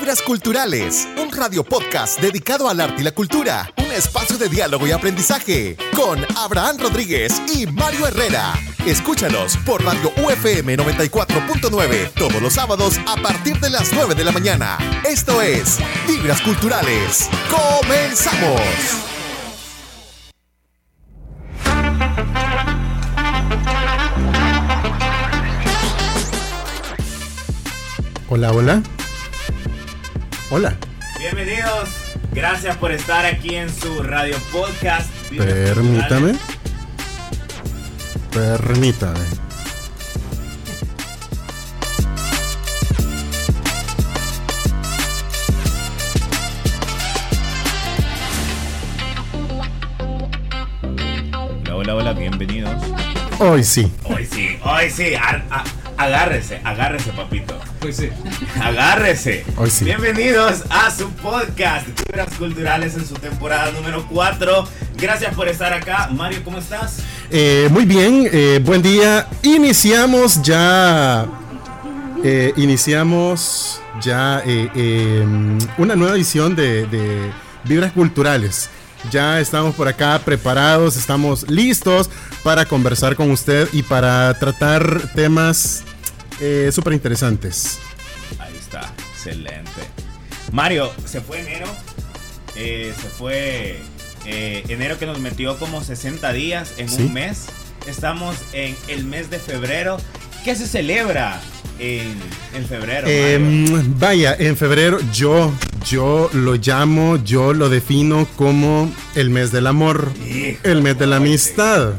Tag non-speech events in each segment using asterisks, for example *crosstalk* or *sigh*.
Vibras Culturales, un radio podcast dedicado al arte y la cultura, un espacio de diálogo y aprendizaje con Abraham Rodríguez y Mario Herrera. Escúchanos por Radio UFM 94.9 todos los sábados a partir de las 9 de la mañana. Esto es Vibras Culturales. ¡Comenzamos! Hola, hola. Hola. Bienvenidos. Gracias por estar aquí en su radio podcast. Permítame. Permítame. Hola, hola, hola, bienvenidos. Hoy sí. Hoy sí, hoy sí. a- agárrese, agárrese, papito. Pues sí. Agárrese. Hoy sí. Bienvenidos a su podcast, Fibras Culturales en su temporada número 4. Gracias por estar acá. Mario, ¿cómo estás? Eh, muy bien, eh, buen día. Iniciamos ya. eh, iniciamos ya eh, eh, una nueva edición de, de Vibras Culturales. Ya estamos por acá preparados, estamos listos para conversar con usted y para tratar temas eh, súper interesantes. Ahí está, excelente. Mario, se fue enero. eh, se fue eh, enero que nos metió como 60 días en Sí. un mes. Estamos en el mes de febrero. ¿Qué se celebra en, en febrero? Mario? vaya, en febrero yo, yo lo llamo, yo lo defino como el mes del amor, Hijo, el mes de la amistad.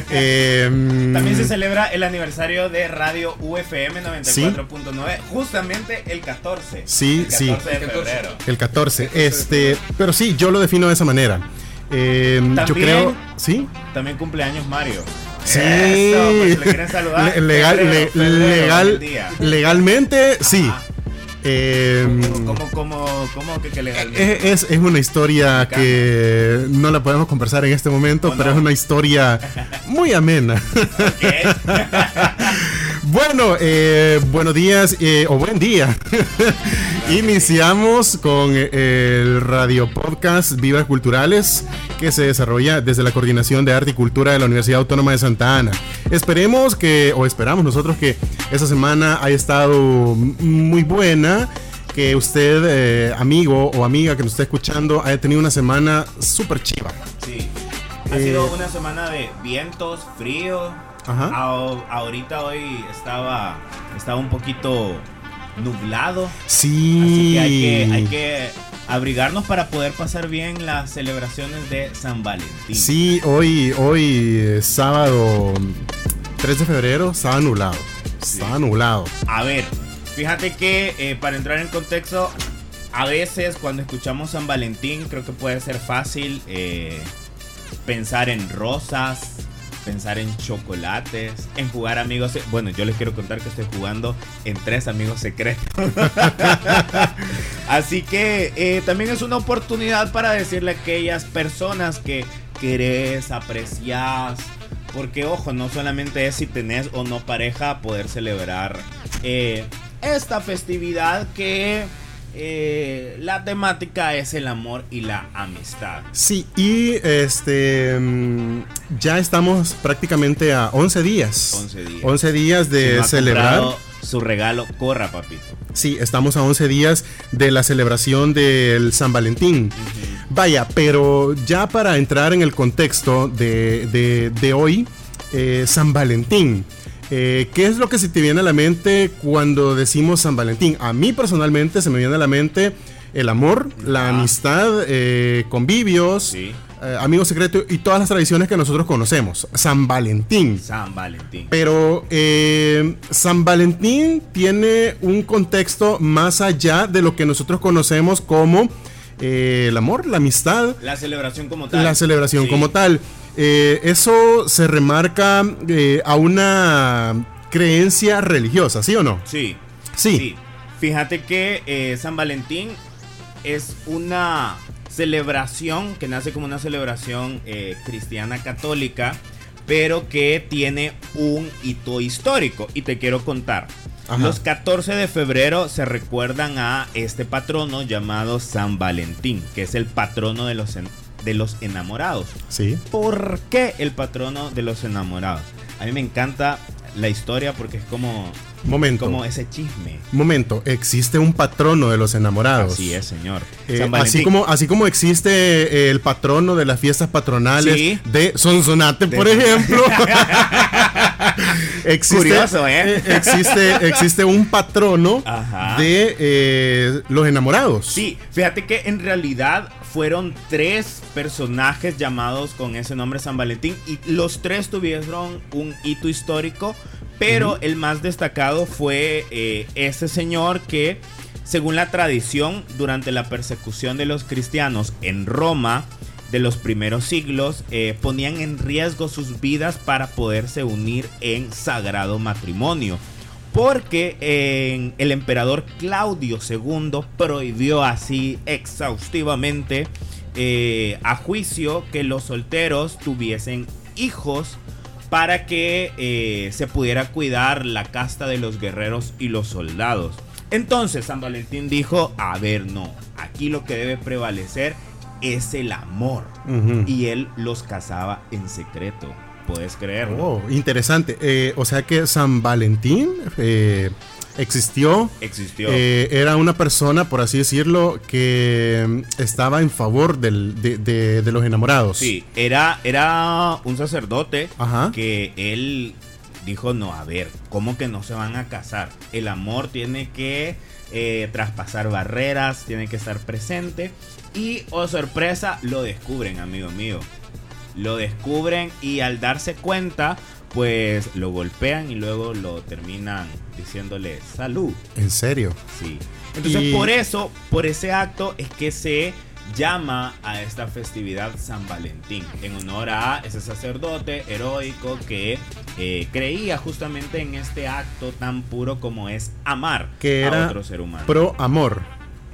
*laughs* Eh, También se celebra el aniversario de Radio UFM 94.9, justamente el 14. Sí, el sí. 14 de El 14. febrero. el 14, este, pero sí, yo lo defino de esa manera. Eh, yo creo, sí, También cumpleaños Mario. sí. Eso, pues, si le quieren saludar. Le- *laughs* legal, febrero, le- febrero, legal, legalmente, sí. Ajá. Eh, ¿Cómo, cómo, cómo que, que legalmente? Es, es una historia que no la podemos conversar en este momento, ¿O pero no? es una historia muy amena. *laughs* Bueno, eh, buenos días eh, o buen día. *laughs* Iniciamos con el radio podcast Vivas Culturales que se desarrolla desde la Coordinación de Arte y Cultura de la Universidad Autónoma de Santa Ana. Esperemos que, o esperamos nosotros que esta semana haya estado muy buena, que usted, eh, amigo o amiga que nos esté escuchando, haya tenido una semana súper chiva. Sí. Ha Eh, sido una semana de vientos, frío. Ajá. Ahorita hoy estaba, estaba un poquito nublado. Sí. Así que hay que, hay que abrigarnos para poder pasar bien las celebraciones de San Valentín. Sí, hoy, hoy eh, sábado 3 de febrero, estaba nublado. Estaba nublado. A ver, fíjate que eh, para entrar en contexto, a veces cuando escuchamos San Valentín creo que puede ser fácil eh, pensar en rosas, pensar en chocolates, en jugar amigos. Bueno, yo les quiero contar que estoy jugando en tres amigos secretos. *laughs* Así que eh, también es una oportunidad para decirle a aquellas personas que querés, apreciás. Porque ojo, no solamente es si tenés o no pareja poder celebrar eh, esta festividad que eh, la temática es el amor y la amistad. Sí, y este mm, ya estamos prácticamente a 11 días. 11 días. 11 días de Si no ha celebrar. Su regalo, corra, papito. Sí, estamos a 11 días de la celebración del San Valentín. Vaya, pero ya para entrar en el contexto de, de- de hoy, eh, San Valentín. eh, ¿Qué es lo que se te viene a la mente cuando decimos San Valentín? A mí personalmente se me viene a la mente el amor, la amistad, eh, convivios, Sí. eh, amigos secretos y todas las tradiciones que nosotros conocemos. San Valentín. San Valentín. Pero San Valentín tiene un contexto más allá de lo que nosotros conocemos como eh, el amor, la amistad, La celebración como tal. la celebración Sí. como tal. Eh, eso se remarca eh, a una creencia religiosa, ¿sí o no? Sí. Sí. Fíjate que San Valentín es una celebración que nace como una celebración cristiana católica, pero que tiene un hito histórico. Y te quiero contar. Los 14 de febrero se recuerdan a este patrono llamado San Valentín, que es el patrono de los, de los enamorados. Sí. ¿Por qué el patrono de los enamorados? A mí me encanta la historia porque es como Momento. Como ese chisme. Momento, existe un patrono de los enamorados. Así es, señor. Eh, así, como, así como existe eh, el patrono de las fiestas patronales de Sonsonate, por ejemplo. *laughs* existe, Curioso, ¿eh? ¿eh? existe, existe un patrono de los enamorados. Sí, fíjate que en realidad fueron tres personajes llamados con ese nombre San Valentín y los tres tuvieron un hito histórico pero el más destacado fue eh, ese señor que, según la tradición, durante la persecución de los cristianos en Roma de los primeros siglos, eh, ponían en riesgo sus vidas para poderse unir en sagrado matrimonio. Porque el emperador Claudio II prohibió así exhaustivamente eh, a juicio que los solteros tuviesen hijos para que eh, se pudiera cuidar la casta de los guerreros y los soldados. Entonces San Valentín dijo, a ver, no, aquí lo que debe prevalecer el amor. Y él los casaba en secreto. Puedes creerlo. Oh, interesante. Eh, o sea que San Valentín eh, existió. Existió. Eh, era una persona, por así decirlo, que mm, estaba en favor de, los enamorados. Sí, era, era un sacerdote que él dijo, no, a ver, ¿cómo que no se van a casar? El amor tiene que eh, traspasar barreras, tiene que estar presente. Y, oh sorpresa, lo descubren, amigo mío. Lo descubren y al darse cuenta, pues lo golpean y luego lo terminan diciéndole salud. ¿En serio? Sí. Entonces por eso, por ese acto es que se llama a esta festividad San Valentín, en honor a ese sacerdote heroico que eh, creía justamente en este acto tan puro como es amar que a otro ser humano. Pro amor.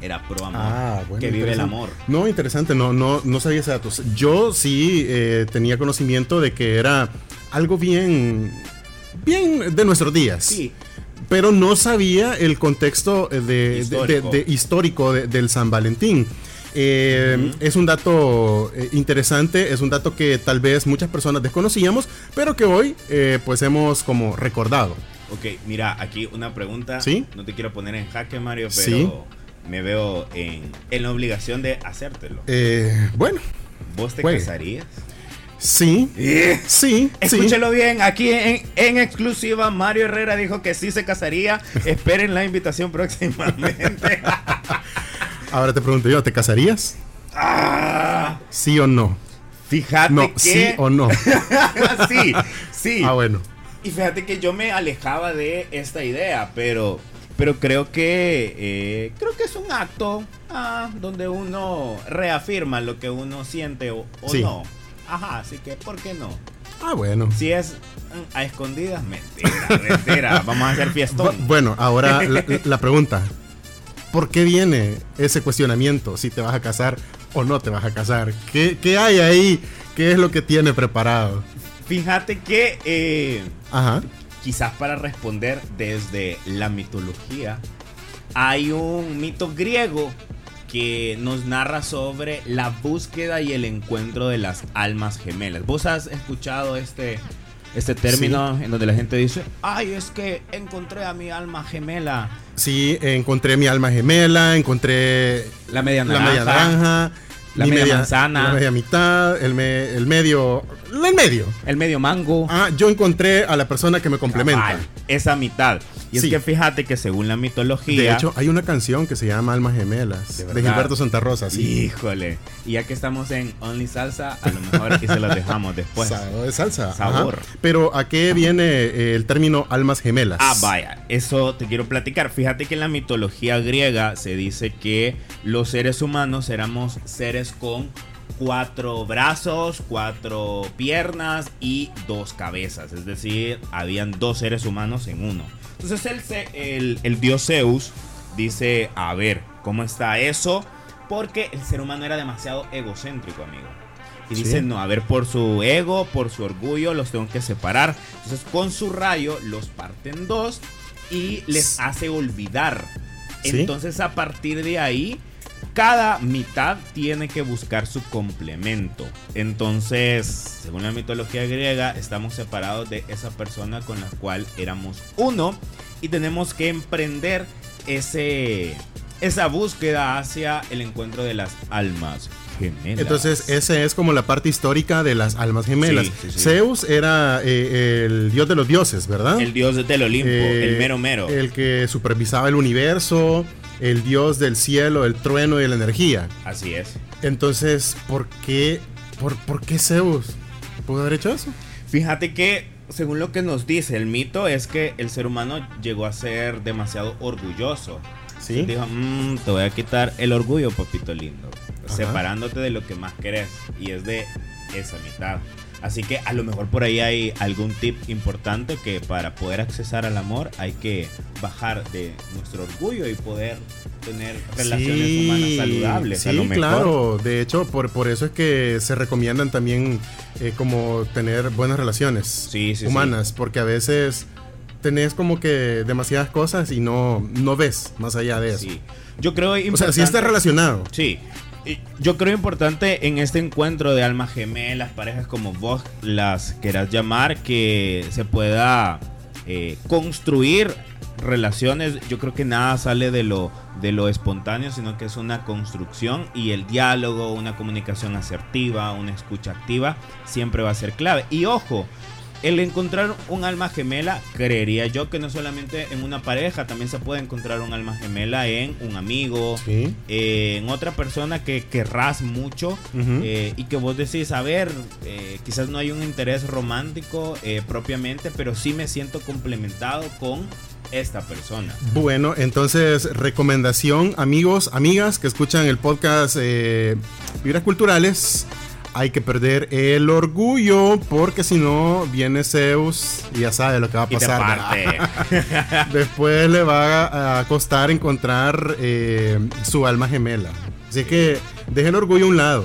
Era pro amor. Ah, que vive el amor. No, interesante, no, no, no sabía ese dato. Yo sí eh, tenía conocimiento de que era algo bien, bien de nuestros días. Sí. Pero no sabía el contexto de, histórico, del San Valentín. Eh, es un dato eh, interesante, es un dato que tal vez muchas personas desconocíamos, pero que hoy eh, pues hemos como recordado. Ok, mira, aquí una pregunta. Sí. No te quiero poner en jaque, Mario, pero me veo en, la obligación de hacértelo. bueno. ¿Vos te casarías? Sí, sí, Escúchelo bien, aquí en, exclusiva Mario Herrera dijo que sí se casaría. *laughs* Esperen la invitación próximamente. *laughs* Ahora te pregunto yo, ¿te casarías? Ah. ¿Sí o no? Fíjate no, sí o no. *laughs* sí, sí. Ah, bueno. Y fíjate que yo me alejaba de esta idea, pero pero creo que eh, creo que es un acto ah, donde uno reafirma lo que uno siente o, no. Ajá, así que, ¿por qué no? Ah, bueno. Si es mm, a escondidas, mentira, *laughs* mentira. Vamos a hacer fiestón. Bueno, ahora la, pregunta. ¿Por qué viene ese cuestionamiento? Si te vas a casar o no te vas a casar. ¿Qué, hay ahí? ¿Qué es lo que tiene preparado? Fíjate que eh, Ajá. quizás para responder desde la mitología, hay un mito griego que nos narra sobre la búsqueda y el encuentro de las almas gemelas. ¿Vos has escuchado este, este término en donde la gente dice, ay, es que encontré a mi alma gemela? Sí, encontré mi alma gemela, encontré la media naranja, la media naranja la media, manzana, la media mitad, el, el medio el medio. El medio mango. Ah, yo encontré a la persona que me complementa. esa mitad. Y es que fíjate que según la mitología. De hecho, hay una canción que se llama Almas Gemelas de, Gilberto Santa Rosa. Sí. Híjole. Y ya que estamos en Only Salsa, a lo mejor aquí se lo dejamos después. *laughs* Sabor de salsa. Sabor. Pero ¿a qué viene eh, el término almas gemelas? Ah, vaya. Eso te quiero platicar. Fíjate que en la mitología griega se dice que los seres humanos éramos seres con cuatro brazos, cuatro piernas y dos cabezas. Es decir, habían dos seres humanos en uno. Entonces el, el, dios Zeus dice, a ver, ¿cómo está eso? Porque el ser humano era demasiado egocéntrico, amigo. Y dice, no, a ver, por su ego, por su orgullo, los tengo que separar. Entonces con su rayo los parten dos y les hace olvidar. ¿Sí? Entonces a partir de ahí, cada mitad tiene que buscar su complemento. Entonces, según la mitología griega, estamos separados de esa persona con la cual éramos uno y tenemos que emprender ese, esa búsqueda hacia el encuentro de las almas gemelas. Entonces, esa es como la parte histórica de las almas gemelas. Sí, sí, sí. Zeus era eh, el dios de los dioses, ¿verdad? el dios del Olimpo, Eh, el mero mero. El que supervisaba el universo, el dios del cielo, el trueno y la energía. Así es. Entonces, ¿por qué, por, por qué Zeus pudo haber hecho eso? Fíjate que, según lo que nos dice el mito, es que el ser humano llegó a ser demasiado orgulloso. Sí. Dijo, "Mm, te voy a quitar el orgullo, papito lindo. Ajá. Separándote de lo que más querés. Y es de esa mitad. Así que a lo mejor por ahí hay algún tip importante que para poder accesar al amor hay que bajar de nuestro orgullo y poder tener relaciones Sí, humanas saludables. Sí, a lo mejor. claro. De hecho, por, por eso es que se recomiendan también eh, como tener buenas relaciones Sí, sí, humanas, porque a veces tenés como que demasiadas cosas y no, no ves más allá de eso. Yo creo O sea, sí está relacionado. Sí. Yo creo importante en este encuentro de almas gemelas, parejas como vos las quieras llamar, que se pueda eh, construir relaciones. Yo creo que nada sale de lo, de lo espontáneo, sino que es una construcción y el diálogo, una comunicación asertiva, una escucha activa, siempre va a ser clave. Y ojo, el encontrar un alma gemela, creería yo que no solamente en una pareja, también se puede encontrar un alma gemela en un amigo, Sí. eh, en otra persona que querrás mucho eh, y que vos decís, a ver, eh, quizás no hay un interés romántico eh, propiamente, pero sí me siento complementado con esta persona. Bueno, entonces, recomendación, amigos, amigas que escuchan el podcast eh, Vibras Culturales. Hay que perder el orgullo porque si no viene Zeus y ya sabe lo que va a pasar. *laughs* Después le va a costar encontrar eh, su alma gemela. Así que deje el orgullo a un lado.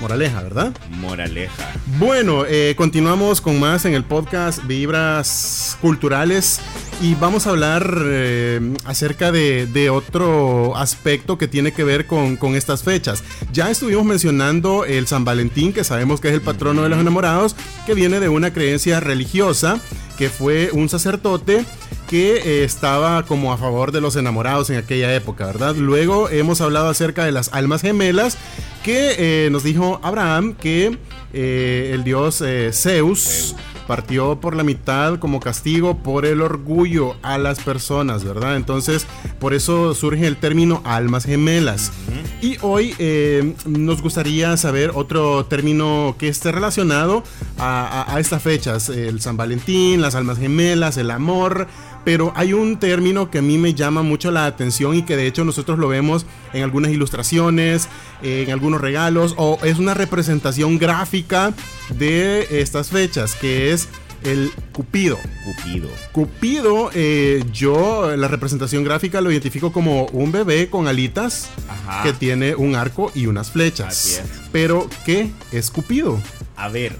Moraleja, ¿verdad? Moraleja. Bueno, eh, continuamos con más en el podcast Vibras Culturales y vamos a hablar eh, acerca de, otro aspecto que tiene que ver con, estas fechas. Ya estuvimos mencionando el San Valentín, que sabemos que es el patrono de los enamorados, que viene de una creencia religiosa, que fue un sacerdote que eh, estaba como a favor de los enamorados en aquella época, ¿verdad? Luego hemos hablado acerca de las almas gemelas, que eh, nos dijo Abraham que el dios Zeus partió por la mitad como castigo por el orgullo a las personas, ¿verdad? Entonces, por eso surge el término almas gemelas. Y hoy eh, nos gustaría saber otro término que esté relacionado a, a- a estas fechas, el San Valentín, las almas gemelas, el amor. Pero hay un término que a mí me llama mucho la atención y que de hecho nosotros lo vemos en algunas ilustraciones, en algunos regalos, o es una representación gráfica de estas fechas, que es el Cupido. Cupido. Cupido, eh, yo la representación gráfica lo identifico como un bebé con alitas Ajá. que tiene un arco y unas flechas. Así es. Pero, ¿qué es Cupido? A ver,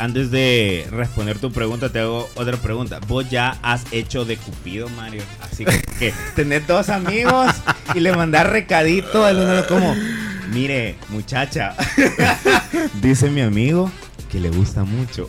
antes de responder tu pregunta, te hago otra pregunta. ¿Vos ya has hecho de Cupido, Mario? Así que, *laughs* tenés dos amigos y le mandás recadito al uno como, mire, muchacha, *laughs* dice mi amigo que le gusta mucho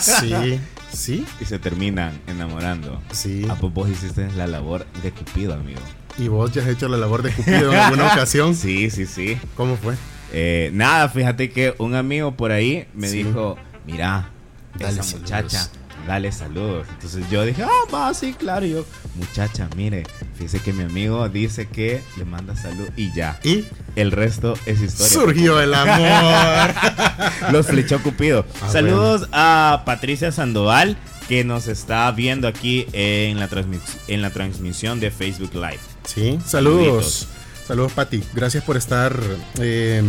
Sí, sí, y se terminan enamorando. sí. Ah, pues vos hiciste la labor de Cupido, amigo. ¿Y vos ya has hecho la labor de Cupido en alguna *laughs* ocasión? Sí, sí, sí. ¿Cómo fue? Eh, nada, fíjate que un amigo por ahí me Sí. dijo, mira, Dale esa saludos". muchacha, dale saludos. Entonces yo dije, ah, va, sí, claro. Y yo, muchacha, mire, fíjese que mi amigo dice que le manda salud y ya. Y El resto es historia. surgió el amor. *laughs* Los flechó Cupido. Ah, Saludos a Patricia Sandoval que nos está viendo aquí en la, transmis- en la transmisión de Facebook Live. Sí, saludos. Saluditos. Saludos, Pati. Gracias por estar eh,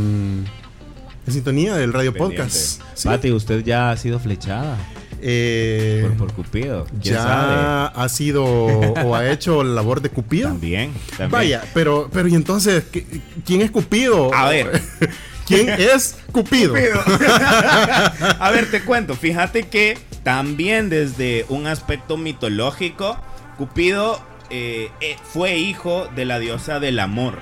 en sintonía del Radio Podcast. Sí. Pati, usted ya ha sido flechada Eh, por, por Cupido. ¿Quién ya sabe? ha sido o ha hecho la labor de Cupido. También, también. Vaya, pero, pero y entonces, ¿qué- ¿quién es Cupido? A ver. *laughs* ¿Quién es Cupido? *laughs* A ver, te cuento. Fíjate que también desde un aspecto mitológico Cupido eh, eh, fue hijo de la diosa del amor.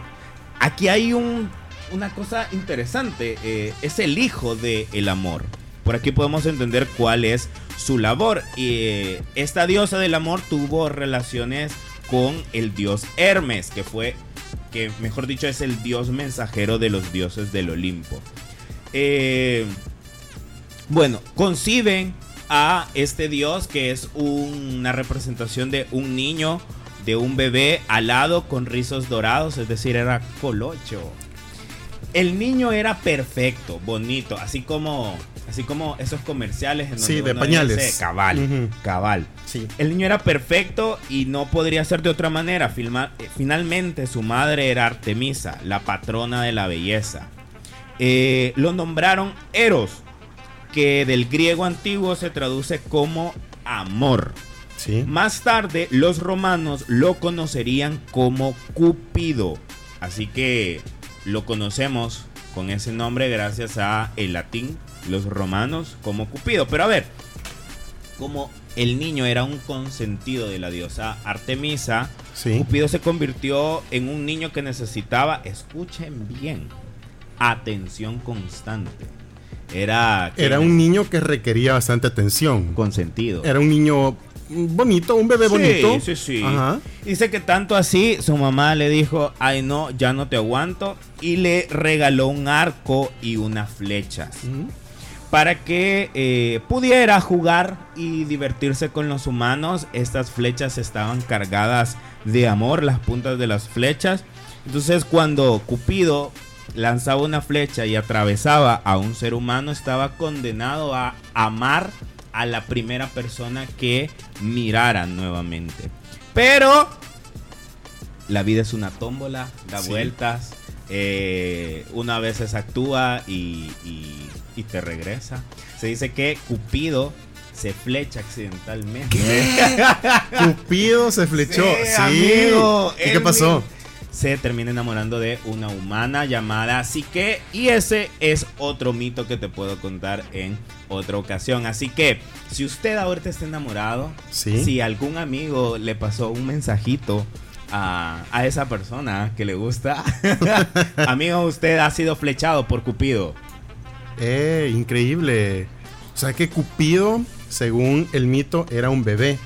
Aquí hay un, una cosa interesante, eh, es el hijo del amor. Por aquí podemos entender cuál es su labor. Y esta diosa del amor tuvo relaciones con el dios Hermes, que fue, que mejor dicho, es el dios mensajero de los dioses del Olimpo. bueno, conciben a este dios que es una representación de un niño de un bebé alado con rizos dorados, es decir, era colocho. El niño era perfecto, bonito, así como así como esos comerciales en donde sí, de pañales. cabal, cabal. Sí. El niño era perfecto y no podría ser de otra manera. Eh, finalmente su madre era Artemisa, la patrona de la belleza. Eh, lo nombraron Eros, que del griego antiguo se traduce como amor. Más tarde, los romanos lo conocerían como Cupido. Así que lo conocemos con ese nombre gracias a el latín, los romanos como Cupido. Pero a ver, como el niño era un consentido de la diosa Artemisa, Cupido se convirtió en un niño que necesitaba, escuchen bien, atención constante. Era, era un niño que requería bastante atención. Consentido. Era un niño bonito, un bebé bonito. Sí, sí. Dice que tanto así, su mamá le dijo, ay no, ya no te aguanto. Y le regaló un arco y unas flechas. Para que eh, pudiera jugar y divertirse con los humanos. Estas flechas estaban cargadas de amor, las puntas de las flechas. Entonces cuando Cupido lanzaba una flecha y atravesaba a un ser humano, estaba condenado a amar a la primera persona que mirara nuevamente. Pero la vida es una tómbola, da vueltas. Eh, una vez se actúa y, te regresa. Se dice que Cupido se flecha accidentalmente. *laughs* Cupido se flechó. Sí, ¿Y qué pasó? Se termina enamorando de una humana llamada Psique. Y ese es otro mito que te puedo contar en otra ocasión. Así que, si usted ahorita está enamorado, si algún amigo le pasó un mensajito a, esa persona que le gusta, *laughs* amigo, usted ha sido flechado por Cupido. Eh, increíble. O sea que Cupido, según el mito, era un bebé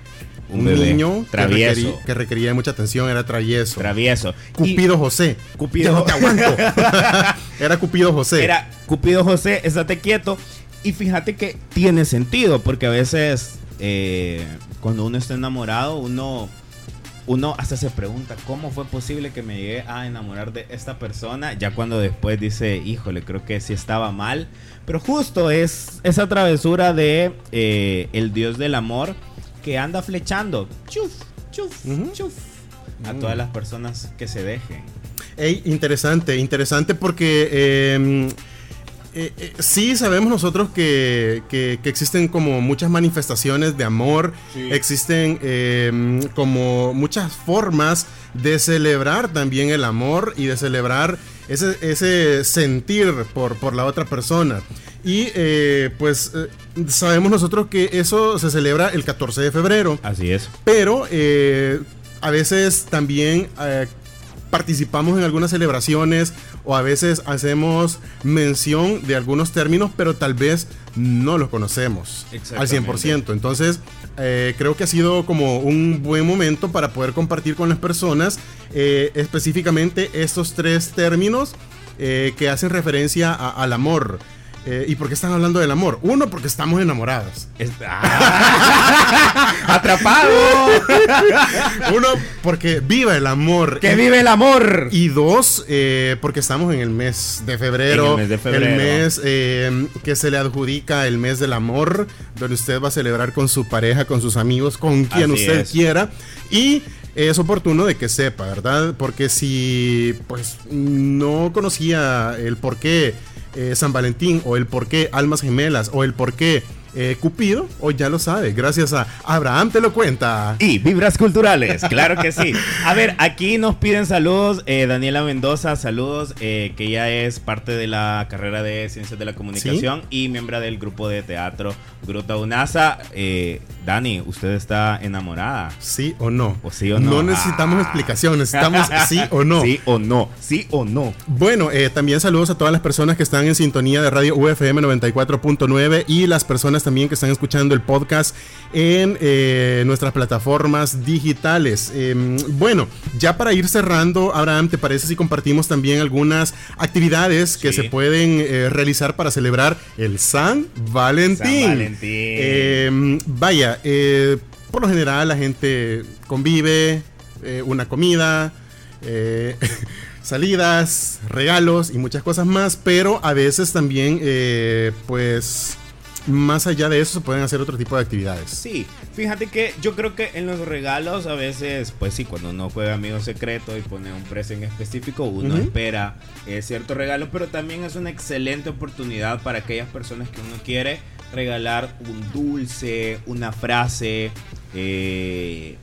un, niño travieso. Que requería, mucha atención, era travieso. Travieso. Cupido José. Cupido. no te aguanto. *laughs* era Cupido José. Era Cupido José, estate quieto. Y fíjate que tiene sentido, porque a veces eh, cuando uno está enamorado, uno, uno hasta se pregunta, ¿cómo fue posible que me llegué a enamorar de esta persona? Ya cuando después dice, híjole, creo que sí estaba mal. Pero justo es esa travesura de eh, el Dios del amor que anda flechando. Chuf, chuf, chuf, a todas las personas que se dejen. Hey, interesante, interesante porque em, eh, eh, sí sabemos nosotros que, que, existen como muchas manifestaciones de amor, existen em, como muchas formas de celebrar también el amor y de celebrar ese, ese sentir por, por la otra persona. Y eh, pues eh, sabemos nosotros que eso se celebra el 14 de febrero. Así es. Pero eh, a veces también participamos en algunas celebraciones o a veces hacemos mención de algunos términos, pero tal vez no los conocemos al 100%. Entonces, creo que ha sido como un buen momento para poder compartir con las personas específicamente estos tres términos que hacen referencia al amor. Eh, ¿Y por qué están hablando del amor? Uno, porque estamos enamorados. Ah. *laughs* ¡Atrapado! Uno, porque viva el amor. ¡Que vive el amor! Y dos, eh, porque estamos en el mes de febrero. el mes de febrero. El mes eh, que se le adjudica el mes del amor, donde usted va a celebrar con su pareja, con sus amigos, con quien usted quiera. Y es oportuno de que sepa, ¿verdad? Porque si pues no conocía el por qué eh, San Valentín o el por qué Almas Gemelas o el por qué eh, Cupido, hoy ya lo sabe, gracias a Abraham te lo cuenta. Y vibras culturales, claro que sí. A ver, aquí nos piden saludos, eh, Daniela Mendoza, saludos, que ella es parte de la carrera de Ciencias de la Comunicación y miembro del grupo de teatro Gruta UNASA. Dani, ¿usted está enamorada? ¿Sí o no? ¿O sí o no? No necesitamos Ah. explicación, necesitamos sí o no. *laughs* Sí o no, sí o no. Bueno, eh, también saludos a todas las personas que están en sintonía de Radio UFM 94.9 y las personas también que están escuchando el podcast en eh, nuestras plataformas digitales. Eh, bueno, ya para ir cerrando, Abraham, ¿te parece si compartimos también algunas actividades que Sí. se pueden eh, realizar para celebrar el San Valentín? San Valentín. Eh, vaya, eh, por lo general la gente convive, una comida, eh, *laughs* salidas, regalos y muchas cosas más, pero a veces también, eh, pues, más allá de eso se pueden hacer otro tipo de actividades. Sí, fíjate que yo creo que en los regalos a veces, pues sí, cuando uno juega amigo secreto y pone un precio en específico, uno espera eh, cierto regalo, pero también es una excelente oportunidad para aquellas personas que uno quiere regalar un dulce, una frase. eh,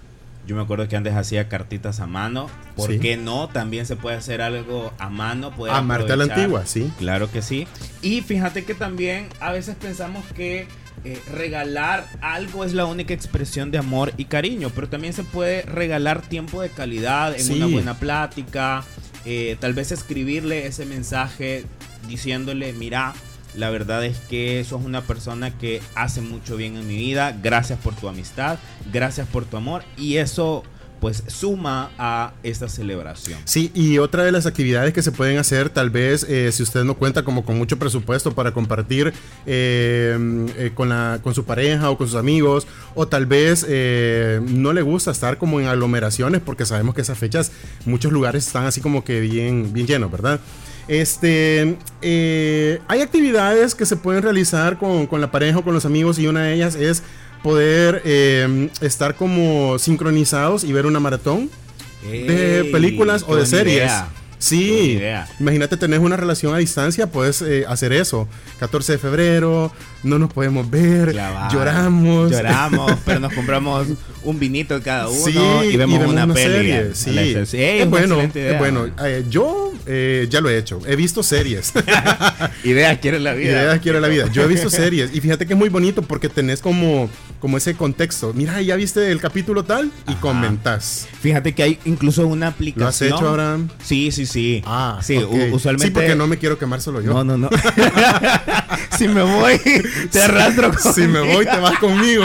yo me acuerdo que antes hacía cartitas a mano. ¿Por Sí. qué no? También se puede hacer algo a mano. Amarte a la aprovechar. antigua, sí. Claro que sí. Y fíjate que también a veces pensamos que eh, regalar algo es la única expresión de amor y cariño, pero también se puede regalar tiempo de calidad en Sí. una buena plática, eh, tal vez escribirle ese mensaje diciéndole, mira, la verdad es que sos una persona que hace mucho bien en mi vida, gracias por tu amistad, gracias por tu amor y eso pues suma a esta celebración. Sí, y otra de las actividades que se pueden hacer, tal vez eh, si usted no cuenta como con mucho presupuesto para compartir eh, eh, con, la, con su pareja o con sus amigos, o tal vez eh, no le gusta estar como en aglomeraciones, porque sabemos que esas fechas muchos lugares están así como que bien, bien llenos, ¿verdad? Este, eh, hay actividades que se pueden realizar con, con la pareja o con los amigos y una de ellas es poder eh, estar como sincronizados y ver una maratón de películas o de series. idea. Sí, imagínate tener una relación a distancia, puedes eh, hacer eso. 14 de febrero, no nos podemos ver, lloramos. Lloramos, *laughs* pero nos compramos un vinito cada uno Sí, y vemos, una, peli. serie. Sí, es bueno. Eh, yo eh, ya lo he hecho, he visto series. *laughs* Ideas quiere la vida. Ideas quiero la vida. Yo he visto *laughs* series y fíjate que es muy bonito porque tenés como, como ese contexto. Mira, ya viste el capítulo tal y Ajá. comentás. Fíjate que hay incluso una aplicación. ¿Lo has hecho, Abraham? Sí, sí, sí. Ah, sí, usualmente. Sí, porque no me quiero quemar solo yo. No, no, no. *laughs* si me voy, te arrastro Si me voy, te vas conmigo.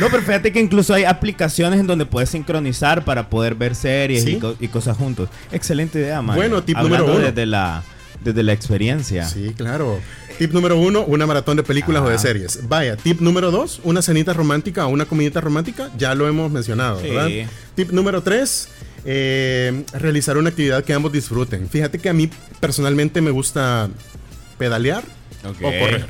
No, pero fíjate que incluso hay aplicaciones en donde puedes sincronizar para poder ver series Sí. y, co- y cosas juntos. Excelente idea, man. Bueno, tip Hablando número uno. Desde la, desde la experiencia. Sí, claro. Tip número uno, una maratón de películas o de Ajá. series. Vaya, tip número dos, una cenita romántica o una comidita romántica. Ya lo hemos mencionado, Sí. ¿verdad? Tip número tres, eh, realizar una actividad que ambos disfruten. Fíjate que a mí personalmente me gusta pedalear o correr.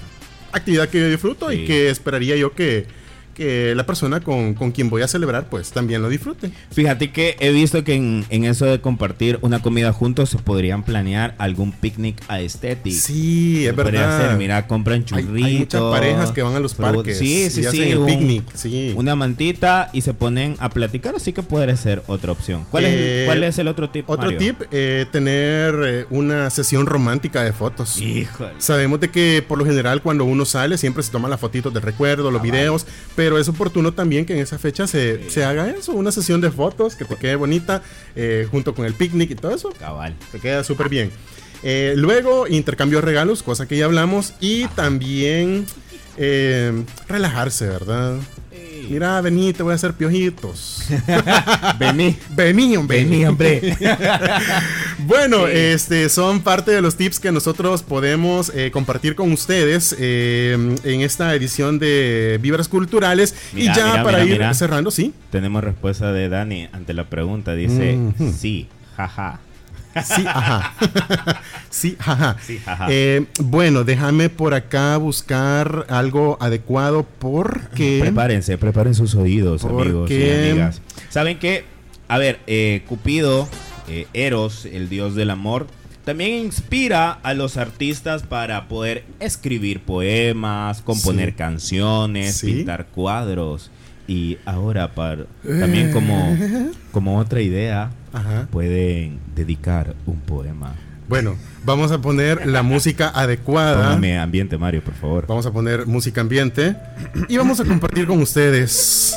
Actividad que yo disfruto y que esperaría yo que, que la persona con, con quien voy a celebrar pues también lo disfrute. Fíjate que he visto que en, en eso de compartir una comida juntos se podrían planear algún picnic aesthetic. Sí, es verdad. hacer, mira, compran Hay- churritos. hay muchas parejas que van a los parques Sí, sí, y sí. hacen el un- picnic, sí. Una mantita y se ponen a platicar, así que podría ser otra opción. ¿Cuál, Eh, es, cuál es el otro tip? Otro Mario? tip, eh, tener eh, una sesión romántica de fotos. Híjole. Sabemos de que por lo general cuando uno sale siempre se toman las fotitos del recuerdo, los videos, pero es oportuno también que en esa fecha se, se haga eso, una sesión de fotos que te quede bonita eh, junto con el picnic y todo eso. Cabal. Te queda súper bien. Eh, luego, intercambio de regalos, cosa que ya hablamos, y también eh, relajarse, ¿verdad? Mira, vení, te voy a hacer piojitos. *laughs* Vení. Vení, hombre. Vení, hombre. *laughs* Bueno, Sí. este son parte de los tips que nosotros podemos eh, compartir con ustedes eh, en esta edición de Vibras Culturales. Y ya para ir cerrando, sí. Tenemos respuesta de Dani ante la pregunta. Dice, Ujú. sí, jaja. Sí, ajá. *laughs* sí, ajá. Sí, ajá. Eh, bueno, déjame por acá buscar algo adecuado porque... Prepárense, preparen sus oídos, ¿Por amigos y amigas. ¿Saben qué? A ver, eh, Cupido, eh, Eros, el dios del amor, también inspira a los artistas para poder escribir poemas, componer Sí. canciones, Sí. pintar cuadros. Y ahora, para, también como, como otra idea, Ajá. pueden dedicar un poema Bueno, vamos a poner la música adecuada. Póngame ambiente, Mario, por favor. Vamos a poner música ambiente y vamos a compartir con ustedes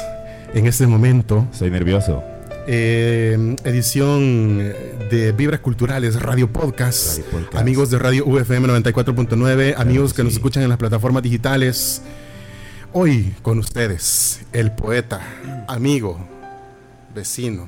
en este momento Soy nervioso. eh, edición de Vibras Culturales Radio Podcast. Radio Podcast. Amigos de Radio UFM 94.9, amigos que nos escuchan en las plataformas digitales. Hoy con ustedes, el poeta, amigo, vecino.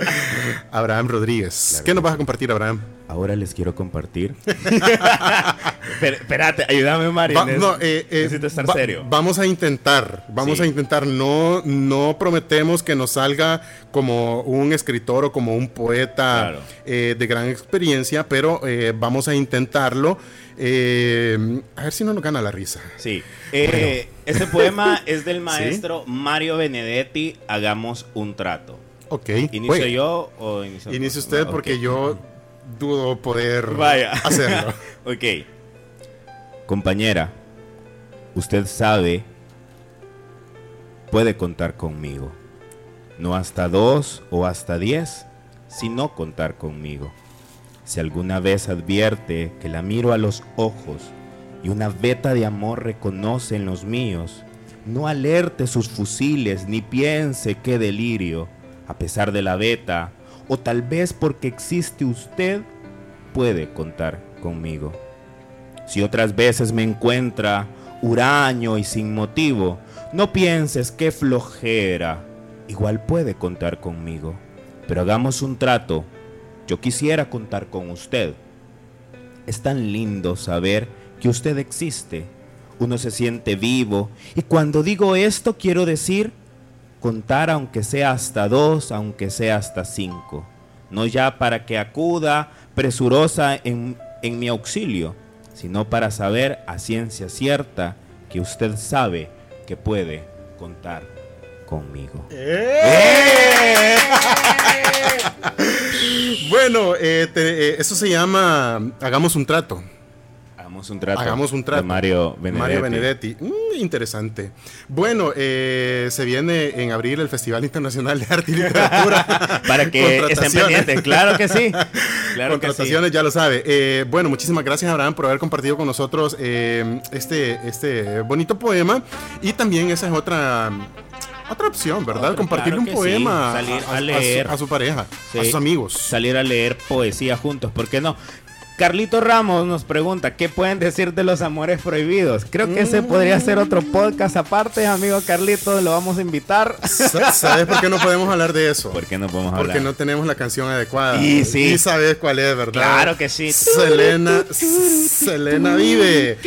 *laughs* Abraham Rodríguez. ¿Qué nos vas a compartir, Abraham? Ahora les quiero compartir. *laughs* Pero, espérate, ayúdame, Mario. Va- no, eh, eh, necesito estar va- serio. Vamos a intentar, vamos Sí. a intentar. No, no prometemos que nos salga como un escritor o como un poeta Claro. eh, de gran experiencia, pero vamos a intentarlo. A ver si no nos gana la risa. Sí. Este poema es del *laughs* maestro Mario Benedetti. Hagamos un trato. Ok. ¿Inicio Oye, yo o inicio Inicie usted No, porque ok. yo dudo poder Vaya. *laughs* hacerlo. Ok. Compañera, usted sabe, puede contar conmigo. No hasta dos o hasta diez, sino contar conmigo. Si alguna vez advierte que la miro a los ojos y una veta de amor reconoce en los míos, no alerte sus fusiles ni piense qué delirio, a pesar de la veta, o tal vez porque existe usted, puede contar conmigo. Si otras veces me encuentra huraño y sin motivo, no pienses qué flojera. Igual puede contar conmigo. Pero hagamos un trato. Yo quisiera contar con usted. Es tan lindo saber que usted existe. Uno se siente vivo. Y cuando digo esto quiero decir contar aunque sea hasta dos, aunque sea hasta cinco. No ya para que acuda presurosa en, en mi auxilio, sino para saber a ciencia cierta que usted sabe que puede contar conmigo. *laughs* Bueno, eh, te- eh, eso se llama Hagamos un trato. Hagamos un trato. Hagamos un trato. de Mario Benedetti. Mario Benedetti. Mm, interesante. Bueno, eh, se viene en abril el Festival Internacional de Arte y Literatura. *laughs* Para que estén Contrataciones. pendientes. Claro que sí. *laughs* Claro que sí. Contrataciones, ya lo sabe. Eh, bueno, muchísimas gracias, Abraham, por haber compartido con nosotros eh, este, este bonito poema. Y también esa es otra. Otra opción, ¿verdad? Otro, Compartirle claro un poema sí, salir a, a a- leer. a su, a su pareja, Sí. a sus amigos. Salir a leer poesía juntos, ¿por qué no? Carlito Ramos nos pregunta, ¿qué pueden decir de los amores prohibidos? Creo que ese podría ser otro podcast aparte, amigo Carlito, lo vamos a invitar. Sa- ¿Sabes por qué no podemos hablar de eso? ¿Por qué no podemos hablar? Porque no tenemos la canción adecuada. Y sí. Y sabes cuál es, ¿verdad? Claro que sí. Selena, Selena vive.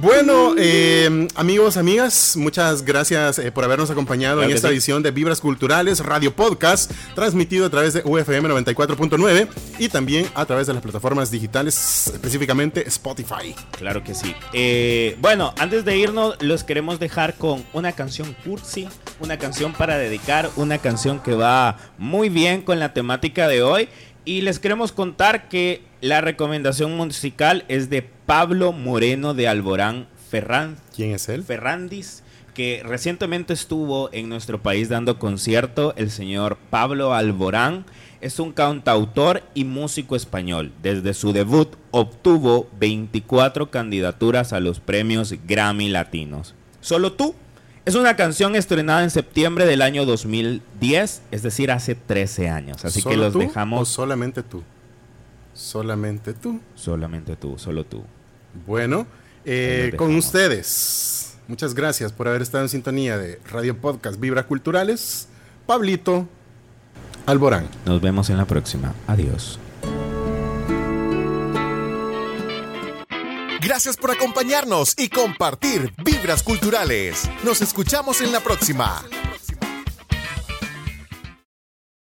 Bueno, eh, amigos, amigas, muchas gracias eh, por habernos acompañado Claro en esta sí. edición de Vibras Culturales Radio Podcast, transmitido a través de UFM 94.9 y también a través de las plataformas digitales, específicamente Spotify. Claro que sí. Eh, bueno, antes de irnos, los queremos dejar con una canción cursi, una canción para dedicar, una canción que va muy bien con la temática de hoy. Y les queremos contar que la recomendación musical es de Pablo Moreno de Alborán Ferran, ¿Quién es él? Ferrandis, que recientemente estuvo en nuestro país dando concierto. El señor Pablo Alborán es un cantautor y músico español. Desde su debut obtuvo 24 candidaturas a los premios Grammy Latinos. Solo tú. Es una canción estrenada en septiembre del año 2010, es decir, hace 13 años. Así que ¿Solo los tú o dejamos solamente tú. Solamente tú. solamente tú, solo tú. Bueno, eh, con dejamos. ustedes, muchas gracias por haber estado en sintonía de Radio Podcast Vibra Culturales. Pablito Alborán. Nos vemos en la próxima. Adiós. Gracias por acompañarnos y compartir Vibras Culturales. Nos escuchamos en la próxima.